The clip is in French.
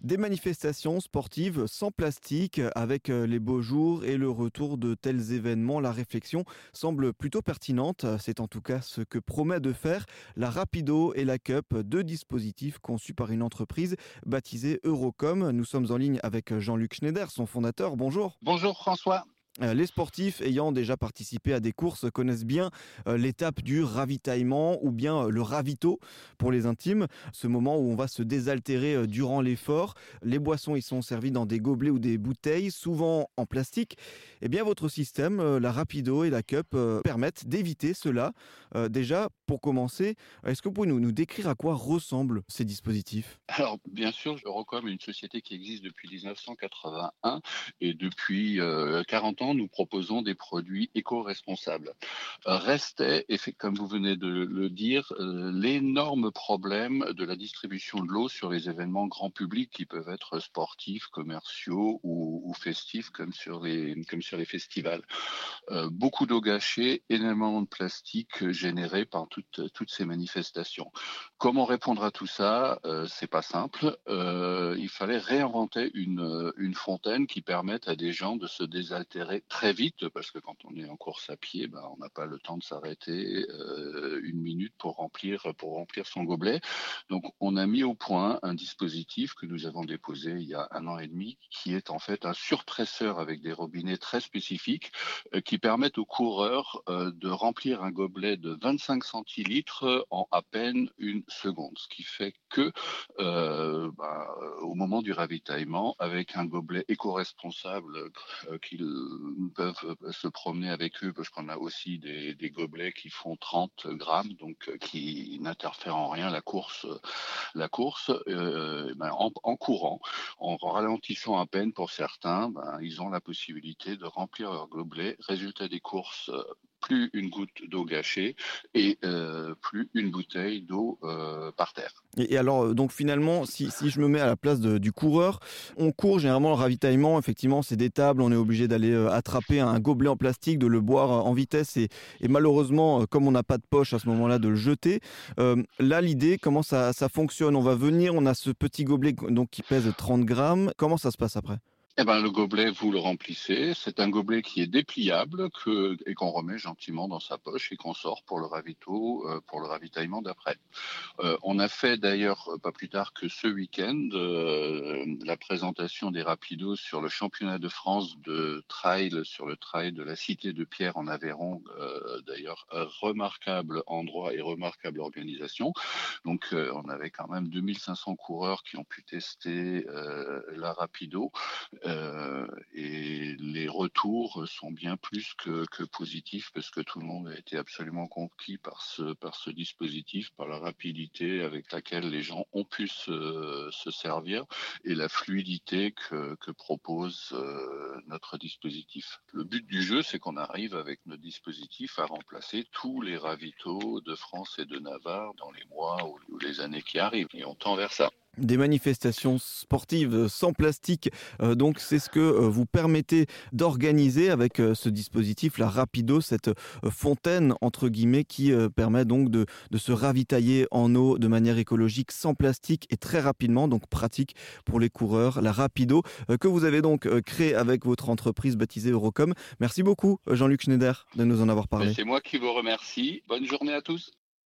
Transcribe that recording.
Des manifestations sportives sans plastique, avec euh, les beaux jours et le retour de tels événements, la réflexion semble plutôt pertinente. C'est en tout cas ce que promet de faire la Rapido et la Cup, deux dispositifs conçus par une entreprise baptisée Eurocom. Nous sommes en ligne avec Jean-Luc Schneider, son fondateur. Bonjour. Bonjour François. Euh, les sportifs ayant déjà participé à des courses connaissent bien euh, l'étape du ravitaillement ou bien euh, le ravito pour les intimes, ce moment où on va se désaltérer durant l'effort. Les boissons y sont servies dans des gobelets ou des bouteilles, souvent en plastique. Eh bien, votre système, la Rapido et la Cup, permettent d'éviter cela. Déjà, pour commencer, est-ce que vous pouvez nous, décrire à quoi ressemblent ces dispositifs? Alors, bien sûr, Eurocom est une société qui existe depuis 1981 et depuis 40 ans nous proposons des produits éco-responsables. Euh, restait, comme vous venez de le dire, euh, l'énorme problème de la distribution de l'eau sur les événements grand public qui peuvent être sportifs, commerciaux ou, festifs, comme sur les, festivals. Euh, beaucoup d'eau gâchée, énormément de plastique généré par toutes, ces manifestations. Comment répondre à tout ça? C'est pas simple. il fallait réinventer une, une fontaine qui permette à des gens de se désaltérer très vite parce que quand on est en course à pied, ben, on n'a pas le temps de s'arrêter euh, une minute pour remplir pour remplir son gobelet. Donc on a mis au point un dispositif que nous avons déposé il y a un an et demi, qui est en fait un surpresseur avec des robinets très spécifiques euh, qui permettent aux coureurs euh, de remplir un gobelet de 25 centilitres en à peine une seconde, ce qui fait que ben, au moment du ravitaillement, avec un gobelet éco-responsable qu'ils peuvent se promener avec eux parce qu'on a aussi des, gobelets qui font 30 grammes, donc euh, qui n'interfèrent en rien la course, la course euh, ben, en, courant, en ralentissant à peine pour certains, ben, ils ont la possibilité de remplir leur gobelet. Résultat des courses plus une goutte d'eau gâchée et euh, plus une bouteille d'eau euh, par terre. Et, alors, euh, donc finalement, si, si, je me mets à la place du coureur, on court généralement le ravitaillement, effectivement, c'est des tables, on est obligé d'aller attraper un gobelet en plastique, de le boire en vitesse et, malheureusement, comme on n'a pas de poche à ce moment-là, de le jeter. là, l'idée, comment ça, ça fonctionne? On va venir, on a ce petit gobelet donc, qui pèse 30 grammes. Comment ça se passe après? Eh ben, le gobelet, vous le remplissez. C'est un gobelet qui est dépliable et qu'on remet gentiment dans sa poche et qu'on sort pour le ravito, euh, pour le ravitaillement d'après. Euh, on a fait d'ailleurs, euh, pas plus tard que ce week-end, la présentation des rapidos sur le championnat de France de trail, sur le trail de la Cité de Pierre en Aveyron. d'ailleurs, remarquable endroit et remarquable organisation. Donc, on avait quand même 2500 coureurs qui ont pu tester la rapido. Euh, et les retours sont bien plus que, positifs parce que tout le monde a été absolument conquis par ce, dispositif, par la rapidité avec laquelle les gens ont pu se, se servir et la fluidité que, que propose euh, notre dispositif. Le but du jeu, c'est qu'on arrive avec notre dispositif à remplacer tous les ravitaux de France et de Navarre dans les mois ou les années qui arrivent. Et on tend vers ça des manifestations sportives sans plastique. Euh, donc c'est ce que euh, vous permettez d'organiser avec euh, ce dispositif, la Rapido, cette fontaine entre guillemets qui permet donc de, de, se ravitailler en eau de manière écologique sans plastique et très rapidement, donc pratique pour les coureurs, la Rapido que vous avez donc créé avec votre entreprise baptisée Eurocom. Merci beaucoup Jean-Luc Schneider de nous en avoir parlé. C'est moi qui vous remercie. Bonne journée à tous.